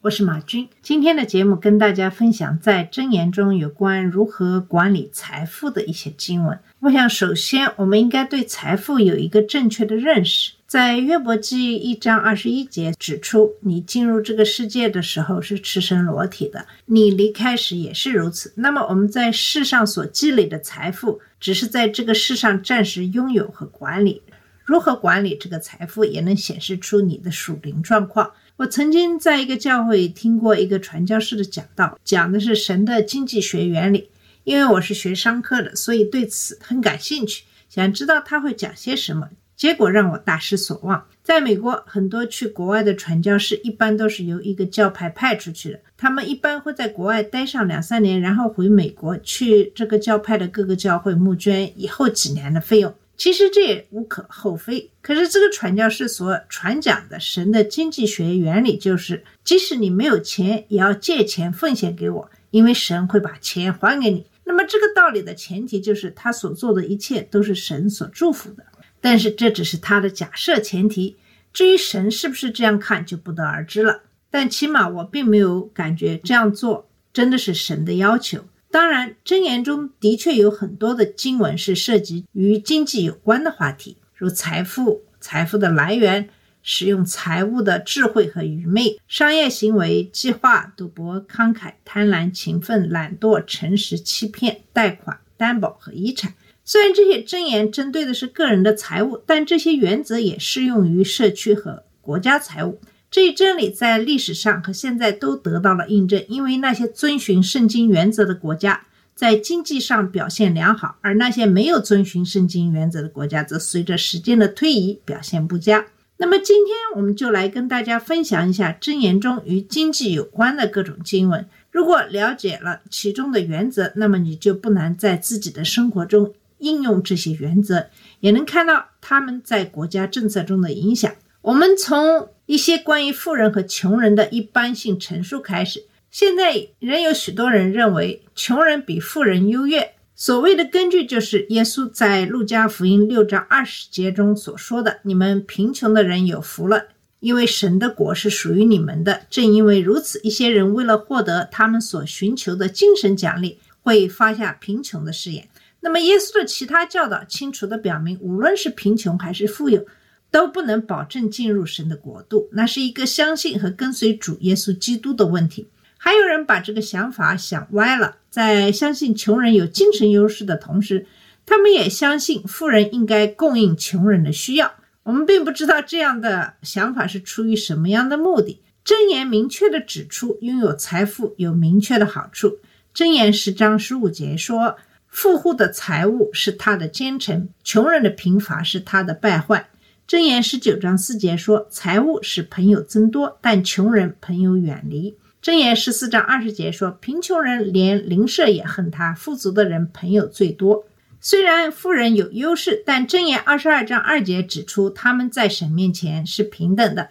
我是马军。今天的节目跟大家分享在箴言中有关如何管理财富的一些经文。我想，首先我们应该对财富有一个正确的认识。在约伯记一章二十一节指出，你进入这个世界的时候是赤身裸体的，你离开时也是如此。那么我们在世上所积累的财富，只是在这个世上暂时拥有和管理。如何管理这个财富，也能显示出你的属灵状况。我曾经在一个教会听过一个传教士的讲道，讲的是神的经济学原理。因为我是学商科的，所以对此很感兴趣，想知道他会讲些什么。结果让我大失所望。在美国，很多去国外的传教士一般都是由一个教派派出去的，他们一般会在国外待上两三年，然后回美国去这个教派的各个教会募捐以后几年的费用。其实这也无可厚非。可是这个传教士所传讲的神的经济学原理就是，即使你没有钱，也要借钱奉献给我，因为神会把钱还给你。那么这个道理的前提就是他所做的一切都是神所祝福的。但是这只是他的假设前提，至于神是不是这样看就不得而知了。但起码我并没有感觉这样做真的是神的要求。当然，箴言中的确有很多的经文是涉及与经济有关的话题，如财富、财富的来源、使用财物的智慧和愚昧、商业行为、计划、赌博、慷慨、贪婪、勤奋、懒惰、诚实、欺骗、贷款、担保和遗产。虽然这些箴言针对的是个人的财务，但这些原则也适用于社区和国家财务。这一真理在历史上和现在都得到了印证，因为那些遵循圣经原则的国家在经济上表现良好，而那些没有遵循圣经原则的国家则随着时间的推移表现不佳。那么今天我们就来跟大家分享一下箴言中与经济有关的各种经文。如果了解了其中的原则，那么你就不难在自己的生活中应用这些原则，也能看到他们在国家政策中的影响。我们从一些关于富人和穷人的一般性陈述开始。现在仍有许多人认为穷人比富人优越。所谓的根据就是耶稣在路加福音六章二十节中所说的：“你们贫穷的人有福了，因为神的国是属于你们的。”正因为如此，一些人为了获得他们所寻求的精神奖励，会发下贫穷的誓言。那么，耶稣的其他教导清楚地表明，无论是贫穷还是富有，都不能保证进入神的国度。那是一个相信和跟随主耶稣基督的问题。还有人把这个想法想歪了，在相信穷人有精神优势的同时，他们也相信富人应该供应穷人的需要。我们并不知道这样的想法是出于什么样的目的。箴言明确地指出，拥有财富有明确的好处。箴言十章十五节说。富户的财物是他的奸臣，穷人的贫乏是他的败坏。箴言十九章四节说，财物使朋友增多，但穷人朋友远离。箴言十四章二十节说，贫穷人连邻舍也恨他，富足的人朋友最多。虽然富人有优势，但箴言二十二章二节指出，他们在神面前是平等的。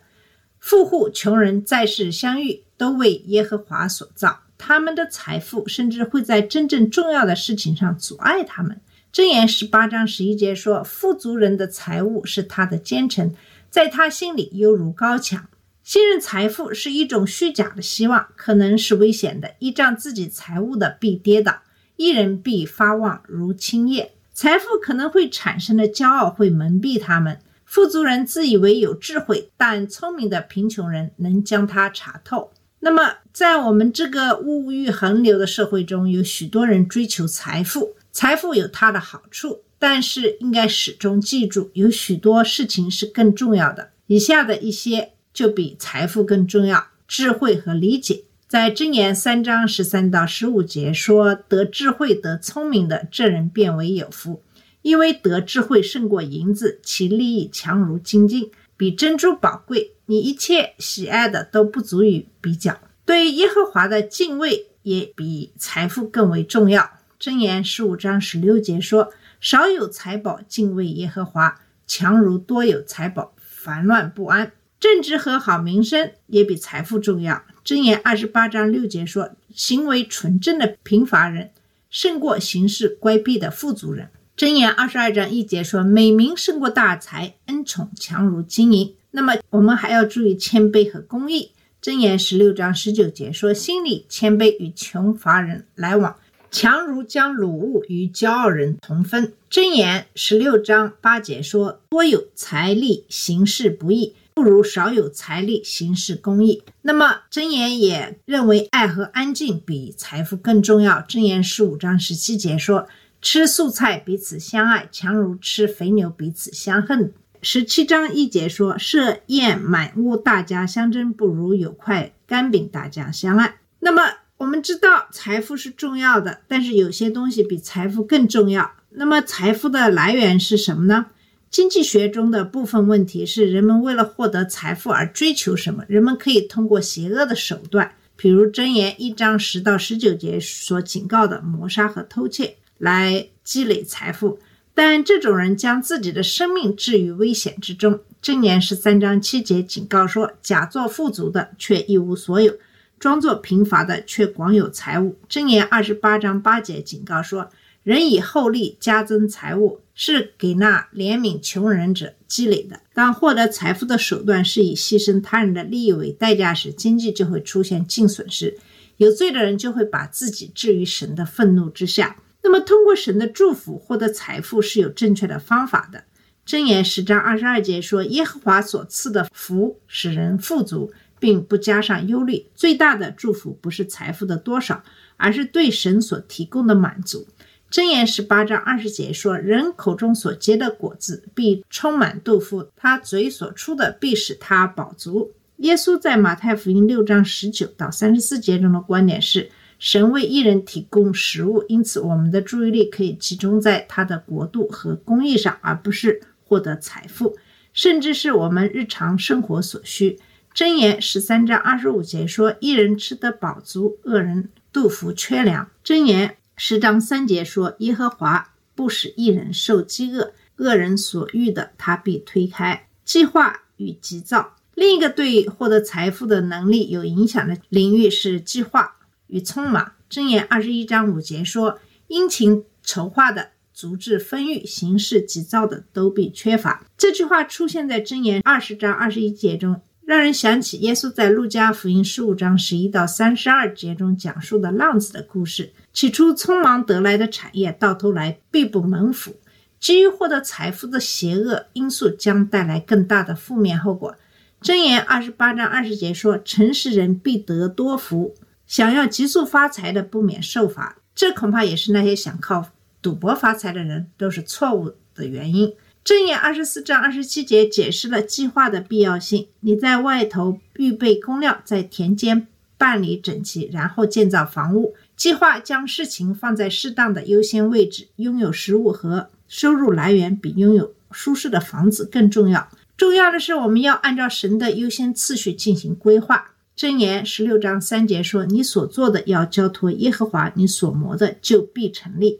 富户、穷人在世相遇，都为耶和华所造。他们的财富甚至会在真正重要的事情上阻碍他们。箴言十八章十一节说：“富足人的财物是他的奸臣，在他心里犹如高墙。”信任财富是一种虚假的希望，可能是危险的。依仗自己财物的必跌倒，一人必发旺如青叶。财富可能会产生的骄傲会蒙蔽他们。富足人自以为有智慧，但聪明的贫穷人能将它查透。那么，在我们这个物欲横流的社会中，有许多人追求财富。财富有它的好处，但是应该始终记住，有许多事情是更重要的。以下的一些就比财富更重要：智慧和理解。在箴言三章十三到十五节说：“得智慧、得聪明的，这人变为有福，因为得智慧胜过银子，其利益强如金金，比珍珠宝贵。你一切喜爱的都不足以比较。对耶和华的敬畏也比财富更为重要。箴言十五章十六节说：“少有财宝，敬畏耶和华；强如多有财宝，烦乱不安。”正直和好名声也比财富重要。箴言二十八章六节说：“行为纯正的贫乏人，胜过行事乖僻的富足人。”箴言二十二章一节说：“美名胜过大财，恩宠强如金银。”那么我们还要注意谦卑和公义。箴言十六章十九节说：“心里谦卑与穷乏人来往，强如将鲁物与骄傲人同分。”箴言十六章八节说：“多有财力，行事不义。”不如少有财力行事公义。那么箴言也认为爱和安静比财富更重要。箴言十五章十七节说：“吃素菜彼此相爱，强如吃肥牛彼此相恨。”十七章一节说：“设宴满屋，大家相争，不如有块干饼，大家相爱。”那么我们知道财富是重要的，但是有些东西比财富更重要。那么财富的来源是什么呢？经济学中的部分问题是：人们为了获得财富而追求什么？人们可以通过邪恶的手段，比如箴言一章十到十九节所警告的谋杀和偷窃，来积累财富。但这种人将自己的生命置于危险之中。箴言十三章七节警告说：“假作富足的却一无所有，装作贫乏的却广有财物。”箴言二十八章八节警告说。人以厚利加增财物，是给那怜悯穷人者积累的。当获得财富的手段是以牺牲他人的利益为代价时，经济就会出现净损失。有罪的人就会把自己置于神的愤怒之下。那么，通过神的祝福获得财富是有正确的方法的。箴言十章二十二节说：“耶和华所赐的福使人富足，并不加上忧虑。最大的祝福不是财富的多少，而是对神所提供的满足。”箴言十八章二十节说：“人口中所结的果子必充满肚腹，他嘴所出的必使他饱足。”耶稣在马太福音六章十九到三十四节中的观点是：神为一人提供食物，因此我们的注意力可以集中在他的国度和公义上，而不是获得财富，甚至是我们日常生活所需。箴言十三章二十五节说：“一人吃得饱足，恶人肚腹缺粮。”箴言。十章三节说：“耶和华不使一人受饥饿，恶人所欲的，他必推开。”计划与急躁。另一个对获得财富的能力有影响的领域是计划与匆忙。箴言二十一章五节说：“殷勤筹划的，足智丰裕；行事急躁的，都必缺乏。”这句话出现在箴言二十章二十一节中，让人想起耶稣在路加福音十五章十一到三十二节中讲述的浪子的故事。起初匆忙得来的产业，到头来必不蒙福。基于获得财富的邪恶因素，将带来更大的负面后果。箴言二十八章二十节说：“诚实人必得多福，想要急速发财的，不免受罚。”这恐怕也是那些想靠赌博发财的人都是错误的原因。箴言二十四章二十七节解释了计划的必要性。你在外头预备工料，在田间办理整齐，然后建造房屋。计划将事情放在适当的优先位置，拥有食物和收入来源比拥有舒适的房子更重要。重要的是，我们要按照神的优先次序进行规划。箴言十六章三节说：“你所做的要交托耶和华，你所磨的就必成立。”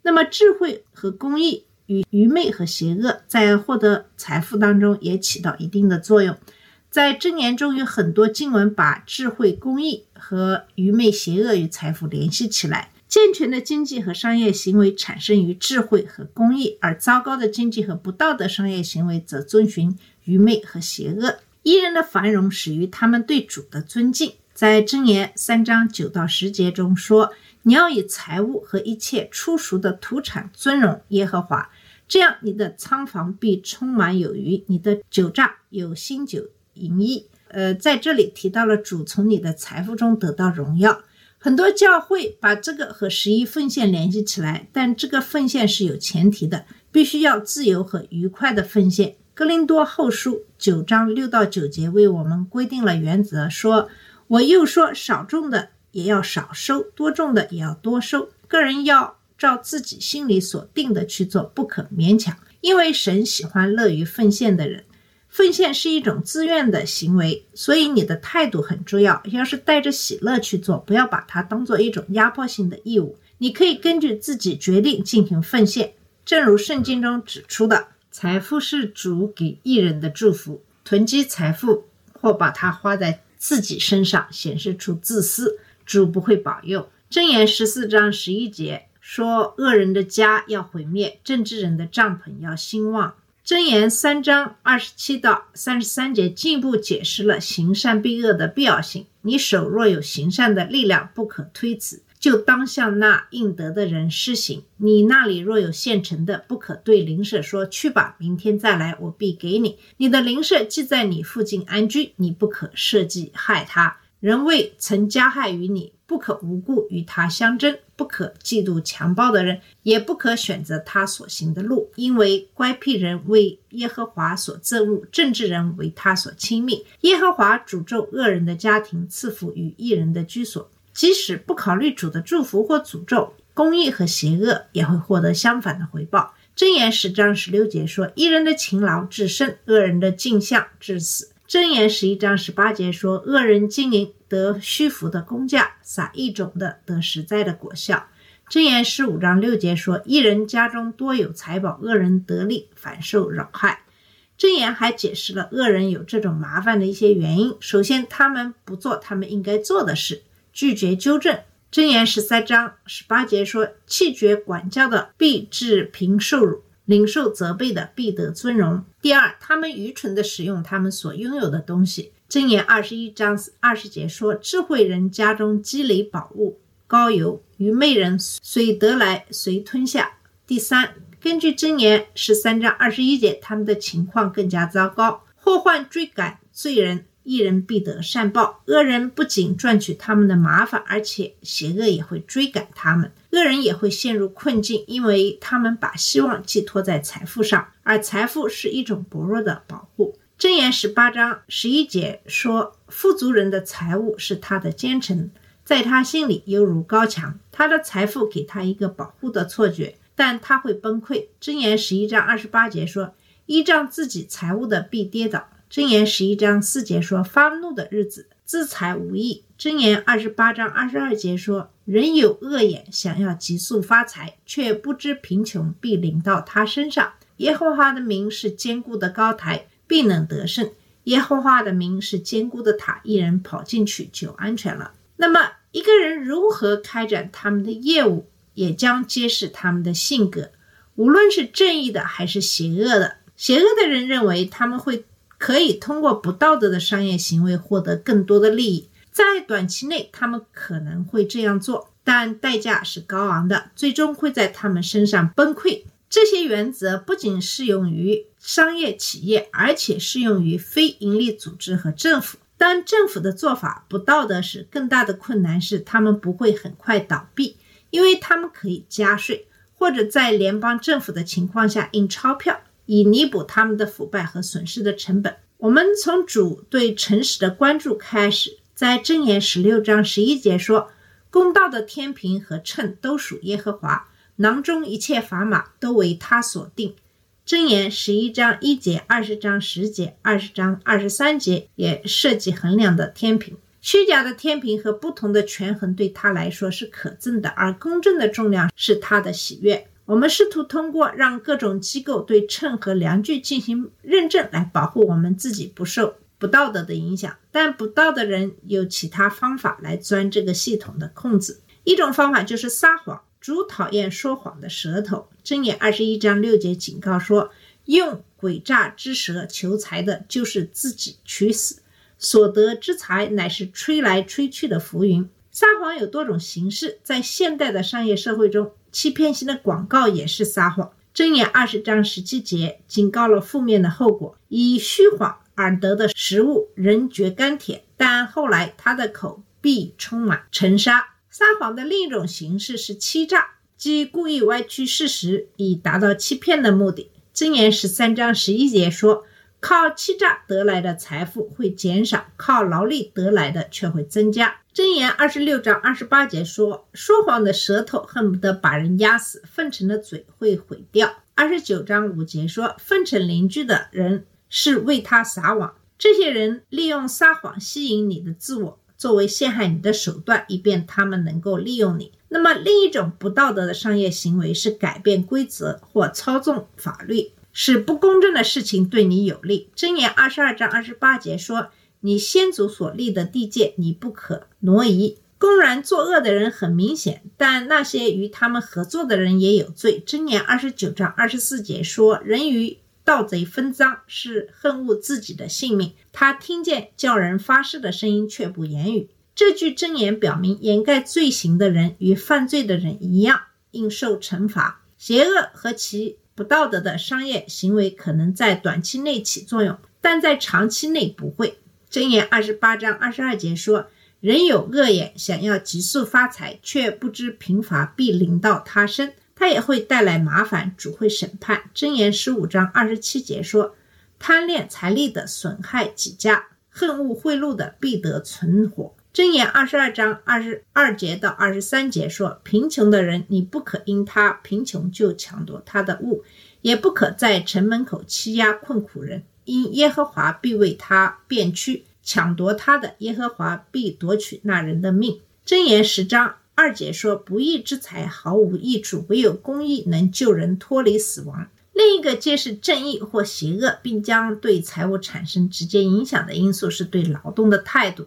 那么，智慧和公义与愚昧和邪恶在获得财富当中也起到一定的作用。在箴言中有很多经文把智慧、公义和愚昧、邪恶与财富联系起来。健全的经济和商业行为产生于智慧和公义，而糟糕的经济和不道德商业行为则遵循愚昧和邪恶。一人的繁荣始于他们对主的尊敬。在箴言三章九到十节中说：“你要以财物和一切出熟的土产尊荣耶和华，这样你的仓房必充满有余，你的酒榨有新酒。”淫逸，呃，在这里提到了主从你的财富中得到荣耀。很多教会把这个和十一奉献联系起来，但这个奉献是有前提的，必须要自由和愉快的奉献。格林多后书九章六到九节为我们规定了原则，说：“我又说，少种的也要少收，多种的也要多收。个人要照自己心里所定的去做，不可勉强，因为神喜欢乐于奉献的人。”奉献是一种自愿的行为，所以你的态度很重要。要是带着喜乐去做，不要把它当做一种压迫性的义务。你可以根据自己决定进行奉献。正如圣经中指出的，财富是主给艺人的祝福。囤积财富或把它花在自己身上，显示出自私，主不会保佑。箴言十四章十一节说：“恶人的家要毁灭，正直人的帐篷要兴旺。”箴言三章二十七到三十三节进一步解释了行善避恶的必要性。你手若有行善的力量，不可推辞，就当向那应得的人施行。你那里若有现成的，不可对邻舍说：“去吧，明天再来，我必给你。”你的邻舍既在你附近安居，你不可设计害他。人未曾加害于你，不可无故与他相争，不可嫉妒强暴的人，也不可选择他所行的路，因为乖僻人为耶和华所憎恶，正直人为他所亲密。耶和华诅咒恶人的家庭，赐福与义人的居所。即使不考虑主的祝福或诅咒，公义和邪恶也会获得相反的回报。箴言十章十六节说：“一人的勤劳致生，恶人的镜像至死。”箴言十一章十八节说：“恶人经营得虚浮的工价，撒一种的得实在的果效。”箴言十五章六节说：“一人家中多有财宝，恶人得利，反受扰害。”箴言还解释了恶人有这种麻烦的一些原因。首先，他们不做他们应该做的事，拒绝纠正。箴言十三章十八节说：“气绝管教的，必致贫受辱。”领受责备的必得尊荣。第二，他们愚蠢的使用他们所拥有的东西。箴言二十一章二十节说：“智慧人家中积累宝物，高油；愚昧人随得来随吞下。”第三，根据箴言十三章二十一节，他们的情况更加糟糕。祸患追赶罪人，一人必得善报。恶人不仅赚取他们的麻烦，而且邪恶也会追赶他们。恶人也会陷入困境，因为他们把希望寄托在财富上，而财富是一种薄弱的保护。箴言十八章十一节说：“富足人的财物是他的奸臣，在他心里犹如高墙。他的财富给他一个保护的错觉，但他会崩溃。”箴言十一章二十八节说：“依仗自己财物的必跌倒。”箴言十一章四节说：“发怒的日子，资财无益。”箴言二十八章二十二节说。人有恶眼，想要急速发财，却不知贫穷必临到他身上。耶和华的名是坚固的高台，必能得胜。耶和华的名是坚固的塔，一人跑进去就安全了。那么，一个人如何开展他们的业务，也将揭示他们的性格。无论是正义的还是邪恶的，邪恶的人认为他们会可以通过不道德的商业行为获得更多的利益。在短期内，他们可能会这样做，但代价是高昂的，最终会在他们身上崩溃。这些原则不仅适用于商业企业，而且适用于非营利组织和政府。当政府的做法不道德时，更大的困难是他们不会很快倒闭，因为他们可以加税，或者在联邦政府的情况下印钞票，以弥补他们的腐败和损失的成本。我们从主对诚实的关注开始。在箴言十六章十一节说：“公道的天平和秤都属耶和华，囊中一切砝码都为他所定。”箴言十一章一节、二十章十节、二十章二十三节也涉及衡量的天平。虚假的天平和不同的权衡对他来说是可憎的，而公正的重量是他的喜悦。我们试图通过让各种机构对秤和量具进行认证来保护我们自己不受。不道德的影响，但不道德人有其他方法来钻这个系统的空子。一种方法就是撒谎，主讨厌说谎的舌头。箴言二十一章六节警告说：“用诡诈之舌求财的，就是自己取死；所得之财乃是吹来吹去的浮云。”撒谎有多种形式，在现代的商业社会中，欺骗性的广告也是撒谎。箴言二十章十七节警告了负面的后果：以虚谎。而得的食物仍觉甘甜，但后来他的口必充满尘沙。撒谎的另一种形式是欺诈，即故意歪曲事实以达到欺骗的目的。箴言十三章十一节说：“靠欺诈得来的财富会减少，靠劳力得来的却会增加。”箴言二十六章二十八节说：“说谎的舌头恨不得把人压死，奉承的嘴会毁掉。”二十九章五节说：“奉承邻居的人。”是为他撒网，这些人利用撒谎吸引你的自我，作为陷害你的手段，以便他们能够利用你。那么，另一种不道德的商业行为是改变规则或操纵法律，使不公正的事情对你有利。箴言二十二章二十八节说：“你先祖所立的地界，你不可挪移。”公然作恶的人很明显，但那些与他们合作的人也有罪。箴言二十九章二十四节说：“人与盗贼分赃，是恨恶自己的性命。他听见叫人发誓的声音，却不言语。”这句箴言表明，掩盖罪行的人与犯罪的人一样，应受惩罚。邪恶和其不道德的商业行为可能在短期内起作用，但在长期内不会。箴言二十八章二十二节说：“人有恶眼，想要急速发财，却不知贫乏必临到他身，他也会带来麻烦，主会审判。”箴言十五章二十七节说：“贪恋财力的损害己家，恨恶贿赂的必得存活。”箴言二十二章二十二节到二十三节说：“贫穷的人，你不可因他贫穷就抢夺他的物，也不可在城门口欺压困苦人，因耶和华必为他变屈，抢夺他的，耶和华必夺取那人的命。”箴言十章二节说：“不义之财毫无益处，唯有公义能救人脱离死亡。”另一个揭示正义或邪恶，并将对财务产生直接影响的因素，是对劳动的态度。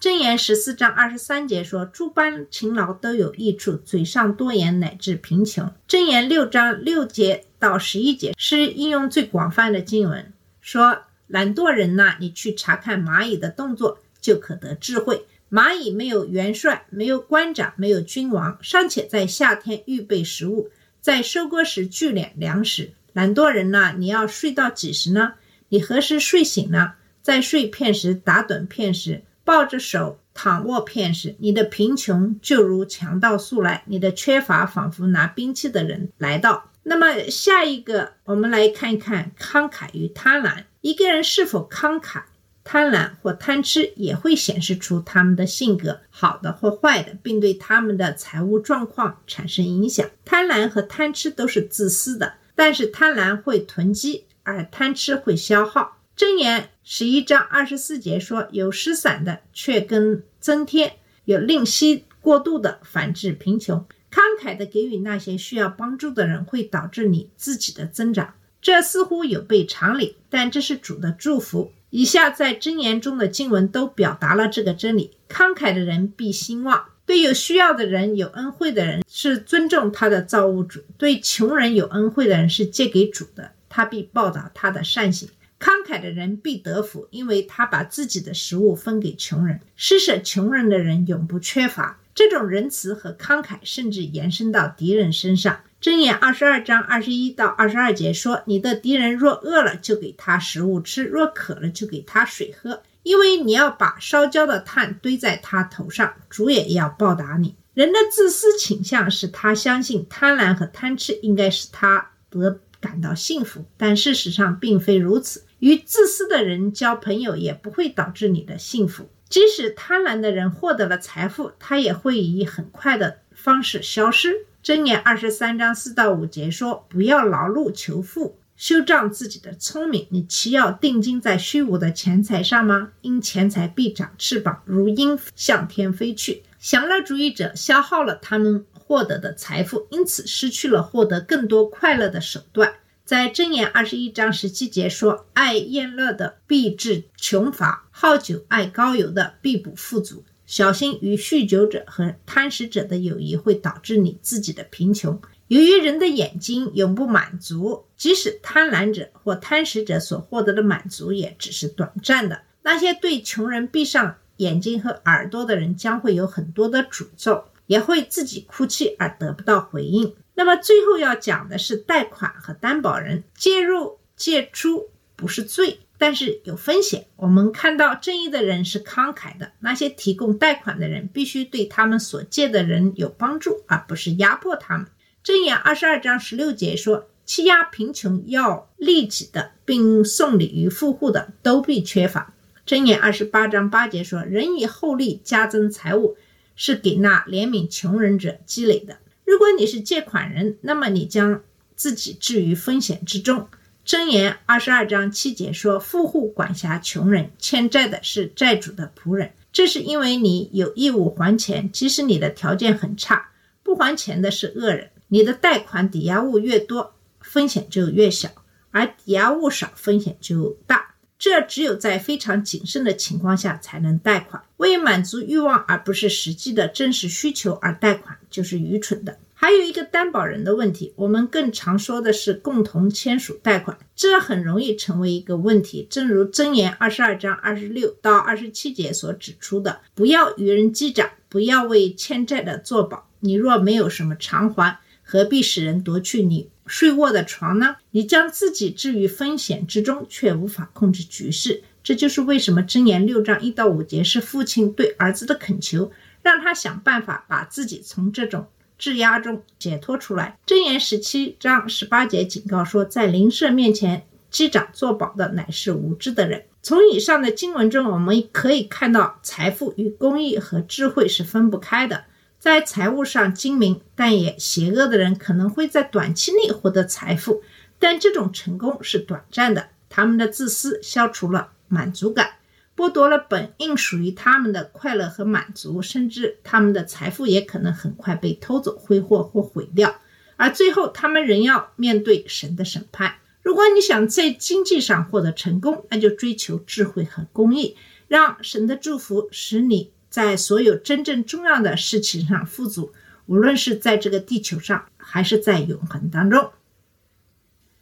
箴言十四章二十三节说：“诸般勤劳都有益处，嘴上多言乃至贫穷。”箴言六章六节到十一节是应用最广泛的经文，说：“懒惰人呐，你去查看蚂蚁的动作，就可得智慧。蚂蚁没有元帅，没有官长，没有君王，尚且在夏天预备食物，在收割时聚敛粮食。懒惰人呐，你要睡到几时呢？你何时睡醒呢？在睡片时打盹片时。”抱着手躺卧片时，你的贫穷就如强盗速来，你的缺乏仿佛拿兵器的人来到。那么下一个，我们来看一看慷慨与贪婪。一个人是否慷慨、贪婪或贪吃，也会显示出他们的性格，好的或坏的，并对他们的财务状况产生影响。贪婪和贪吃都是自私的，但是贪婪会囤积，而贪吃会消耗。箴言十一章二十四节说：“有失散的，却跟增添；有吝惜过度的，反致贫穷。慷慨的给予那些需要帮助的人，会导致你自己的增长。这似乎有悖常理，但这是主的祝福。以下在箴言中的经文都表达了这个真理：慷慨的人必兴旺；对有需要的人、有恩惠的人，是尊重他的造物主；对穷人有恩惠的人，是借给主的，他必报答他的善行。”慷慨的人必得福，因为他把自己的食物分给穷人。施舍穷人的人永不缺乏。这种仁慈和慷慨甚至延伸到敌人身上。箴言二十二章二十一到二十二节说：“你的敌人若饿了，就给他食物吃；若渴了，就给他水喝。因为你要把烧焦的炭堆在他头上，主也要报答你。”人的自私倾向使他相信贪婪和贪吃应该使他得感到幸福，但事实上并非如此。与自私的人交朋友也不会导致你的幸福。即使贪婪的人获得了财富，他也会以很快的方式消失。箴言二十三章四到五节说：“不要劳碌求富，修仗自己的聪明。你岂要定睛在虚无的钱财上吗？因钱财必长翅膀，如鹰向天飞去。享乐主义者消耗了他们获得的财富，因此失去了获得更多快乐的手段。”在箴言二十一章十七节说：“爱宴乐的必致穷乏，好酒爱高油的必不富足。小心与酗酒者和贪食者的友谊会导致你自己的贫穷。由于人的眼睛永不满足，即使贪婪者或贪食者所获得的满足也只是短暂的。那些对穷人闭上眼睛和耳朵的人将会有很多的诅咒，也会自己哭泣而得不到回应。”那么最后要讲的是贷款和担保人介入借出不是罪，但是有风险。我们看到正义的人是慷慨的，那些提供贷款的人必须对他们所借的人有帮助，而不是压迫他们。箴言二十二章十六节说：“欺压贫穷要利己的，并送礼于富户的，都必缺乏。”箴言二十八章八节说：“人以厚利加增财物，是给那怜悯穷人者积累的。”如果你是借款人，那么你将自己置于风险之中。箴言二十二章七节说：“富户管辖穷人，欠债的是债主的仆人。”这是因为你有义务还钱，即使你的条件很差，不还钱的是恶人。你的贷款抵押物越多，风险就越小，而抵押物少，风险就大。这只有在非常谨慎的情况下才能贷款。为满足欲望而不是实际的真实需求而贷款，就是愚蠢的。还有一个担保人的问题，我们更常说的是共同签署贷款，这很容易成为一个问题。正如箴言二十二章二十六到二十七节所指出的：“不要与人击掌，不要为欠债的作保。你若没有什么偿还，何必使人夺去你睡卧的床呢？你将自己置于风险之中，却无法控制局势。这就是为什么箴言六章一到五节是父亲对儿子的恳求，让他想办法把自己从这种。”质押中解脱出来。箴言十七章十八节警告说，在灵舍面前击掌作保的乃是无知的人。从以上的经文中，我们可以看到，财富与公益和智慧是分不开的。在财务上精明但也邪恶的人，可能会在短期内获得财富，但这种成功是短暂的。他们的自私消除了满足感。剥夺了本应属于他们的快乐和满足，甚至他们的财富也可能很快被偷走、挥霍或毁掉，而最后他们仍要面对神的审判。如果你想在经济上获得成功，那就追求智慧和公义，让神的祝福使你在所有真正重要的事情上富足，无论是在这个地球上，还是在永恒当中。